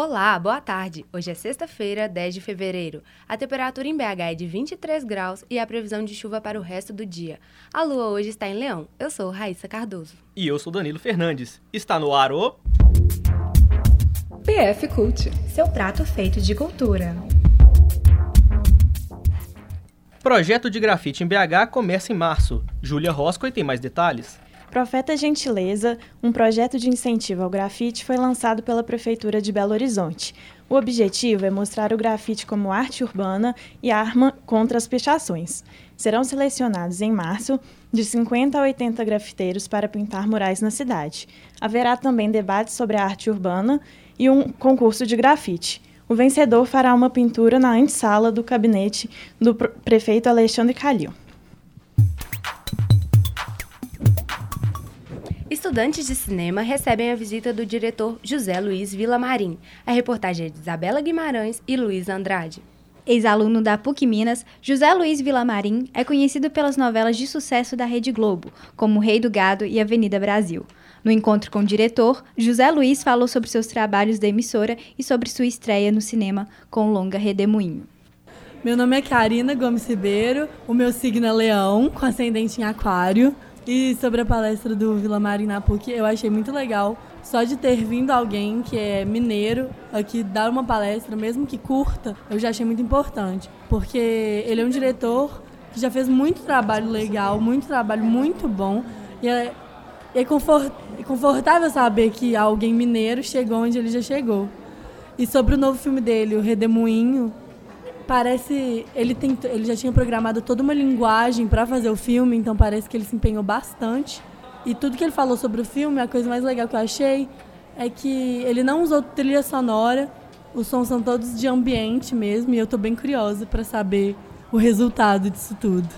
Olá, boa tarde. Hoje é sexta-feira, 10 de fevereiro. A temperatura em BH é de 23 graus e a previsão de chuva para o resto do dia. A lua hoje está em Leão. Eu sou Raíssa Cardoso. E eu sou Danilo Fernandes. Está no ar o. PF Cult seu prato feito de cultura. Projeto de grafite em BH começa em março. Júlia Roscoe tem mais detalhes. Profeta Gentileza, um projeto de incentivo ao grafite, foi lançado pela Prefeitura de Belo Horizonte. O objetivo é mostrar o grafite como arte urbana e arma contra as pichações. Serão selecionados em março de 50 a 80 grafiteiros para pintar murais na cidade. Haverá também debates sobre a arte urbana e um concurso de grafite. O vencedor fará uma pintura na antessala do gabinete do prefeito Alexandre Calil. Estudantes de cinema recebem a visita do diretor José Luiz Villamarim. A reportagem é de Isabela Guimarães e Luiz Andrade. Ex-aluno da PUC Minas, José Luiz Villamarim é conhecido pelas novelas de sucesso da Rede Globo, como Rei do Gado e Avenida Brasil. No encontro com o diretor, José Luiz falou sobre seus trabalhos da emissora e sobre sua estreia no cinema com o longa Redemoinho. Meu nome é Karina Gomes Ribeiro, o meu signo é Leão, com ascendente em Aquário. E sobre a palestra do Vila Marina PUC, eu achei muito legal. Só de ter vindo alguém que é mineiro aqui dar uma palestra, mesmo que curta, eu já achei muito importante. Porque ele é um diretor que já fez muito trabalho legal, muito trabalho muito bom. E é, é confortável saber que alguém mineiro chegou onde ele já chegou. E sobre o novo filme dele, O Redemoinho, parece ele tem, ele já tinha programado toda uma linguagem para fazer o filme, então parece que ele se empenhou bastante. E tudo que ele falou sobre o filme, a coisa mais legal que eu achei é que ele não usou trilha sonora, os sons são todos de ambiente mesmo, e eu estou bem curiosa para saber o resultado disso tudo.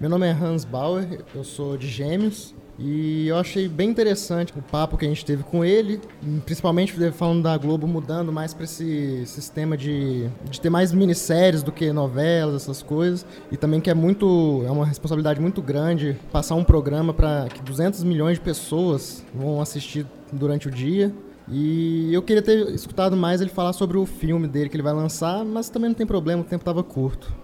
Meu nome é Hans Bauer, eu sou de Gêmeos e eu achei bem interessante o papo que a gente teve com ele, principalmente falando da Globo mudando mais para esse sistema de, de ter mais minisséries do que novelas, essas coisas. E também que é muito é uma responsabilidade muito grande passar um programa para que 200 milhões de pessoas vão assistir durante o dia. E eu queria ter escutado mais ele falar sobre o filme dele que ele vai lançar, mas também não tem problema, o tempo estava curto.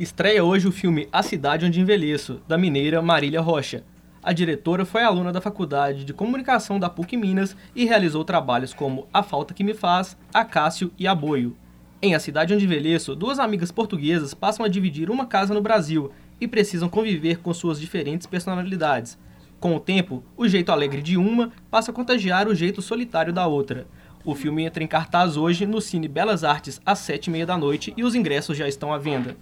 Estreia hoje o filme A Cidade Onde Envelheço, da mineira Marília Rocha. A diretora foi aluna da Faculdade de Comunicação da PUC Minas e realizou trabalhos como A Falta Que Me Faz, Acácio e Aboio. Em A Cidade Onde Envelheço, duas amigas portuguesas passam a dividir uma casa no Brasil e precisam conviver com suas diferentes personalidades. Com o tempo, o jeito alegre de uma passa a contagiar o jeito solitário da outra. O filme entra em cartaz hoje no Cine Belas Artes às sete e meia da noite e os ingressos já estão à venda.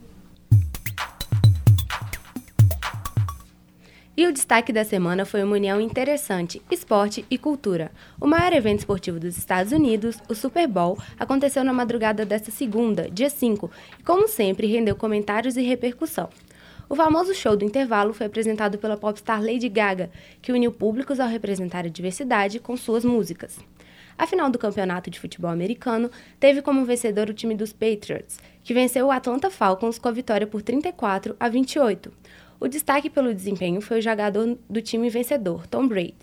E o destaque da semana foi uma união interessante, esporte e cultura. O maior evento esportivo dos Estados Unidos, o Super Bowl, aconteceu na madrugada desta segunda, dia 5, e como sempre rendeu comentários e repercussão. O famoso show do intervalo foi apresentado pela popstar Lady Gaga, que uniu públicos ao representar a diversidade com suas músicas. A final do campeonato de futebol americano teve como vencedor o time dos Patriots, que venceu o Atlanta Falcons com a vitória por 34 a 28. O destaque pelo desempenho foi o jogador do time vencedor, Tom Brady.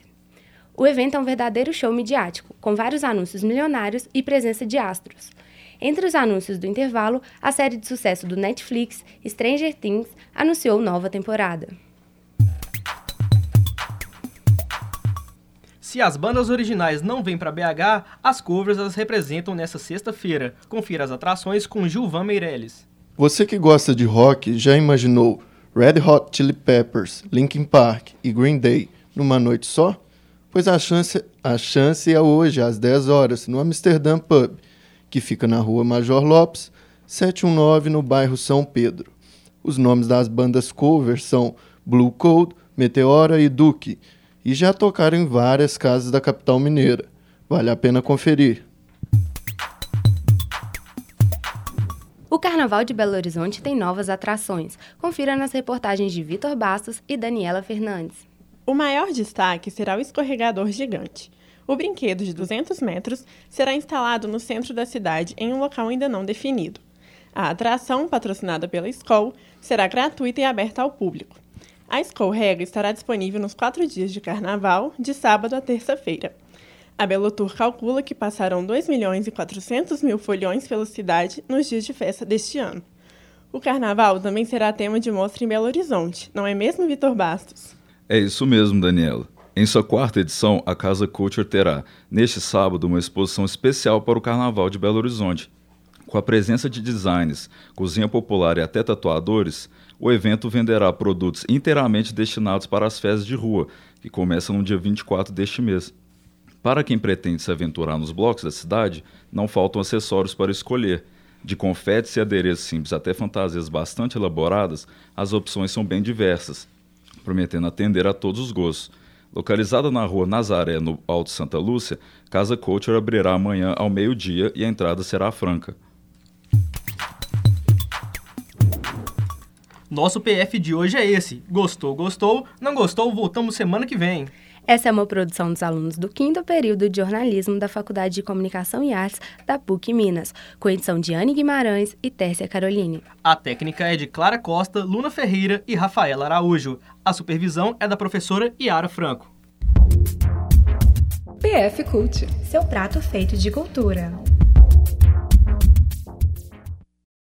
O evento é um verdadeiro show midiático, com vários anúncios milionários e presença de astros. Entre os anúncios do intervalo, a série de sucesso do Netflix, Stranger Things, anunciou nova temporada. Se as bandas originais não vêm para BH, as covers as representam nesta sexta-feira. Confira as atrações com Gilvan Meirelles. Você que gosta de rock já imaginou Red Hot Chili Peppers, Linkin Park e Green Day numa noite só? Pois a chance, a chance é hoje, às 10 horas, no Amsterdã Pub, que fica na rua Major Lopes, 719, no bairro São Pedro. Os nomes das bandas cover são Blue Code, Meteora e Duke, e já tocaram em várias casas da capital mineira. Vale a pena conferir. O Carnaval de Belo Horizonte tem novas atrações. Confira nas reportagens de Vitor Bastos e Daniela Fernandes. O maior destaque será o escorregador gigante. O brinquedo de 200 metros será instalado no centro da cidade em um local ainda não definido. A atração, patrocinada pela escola, será gratuita e aberta ao público. A escorrega estará disponível nos quatro dias de carnaval, de sábado a terça-feira. A Belotur calcula que passarão 2 milhões e 400 mil folhões pela cidade nos dias de festa deste ano. O carnaval também será tema de mostra em Belo Horizonte, não é mesmo, Vitor Bastos? É isso mesmo, Daniela. Em sua quarta edição, a Casa Culture terá, neste sábado, uma exposição especial para o Carnaval de Belo Horizonte. Com a presença de designers, cozinha popular e até tatuadores, o evento venderá produtos inteiramente destinados para as festas de rua, que começam no dia 24 deste mês. Para quem pretende se aventurar nos blocos da cidade, não faltam acessórios para escolher. De confetes e adereços simples até fantasias bastante elaboradas, as opções são bem diversas, prometendo atender a todos os gostos. Localizada na rua Nazaré, no Alto Santa Lúcia, Casa Culture abrirá amanhã ao meio-dia e a entrada será franca. Nosso PF de hoje é esse. Gostou, gostou. Não gostou, voltamos semana que vem. Essa é uma produção dos alunos do quinto período de jornalismo da Faculdade de Comunicação e Artes da PUC Minas, com edição de Anne Guimarães e Tércia Caroline. A técnica é de Clara Costa, Luna Ferreira e Rafaela Araújo. A supervisão é da professora Yara Franco. PF Cult, seu prato feito de cultura.